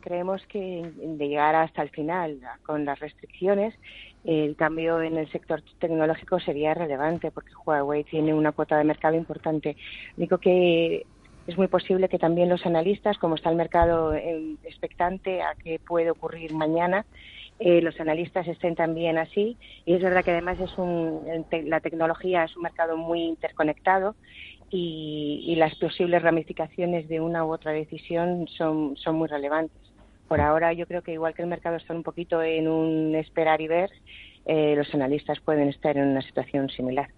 Creemos que de llegar hasta el final con las restricciones, el cambio en el sector tecnológico sería relevante porque Huawei tiene una cuota de mercado importante. Digo que es muy posible que también los analistas, como está el mercado expectante a qué puede ocurrir mañana, eh, los analistas estén también así. Y es verdad que además es un, la tecnología es un mercado muy interconectado y, y, las posibles ramificaciones de una u otra decisión son, son muy relevantes. Por ahora yo creo que igual que el mercado está un poquito en un esperar y ver, eh, los analistas pueden estar en una situación similar.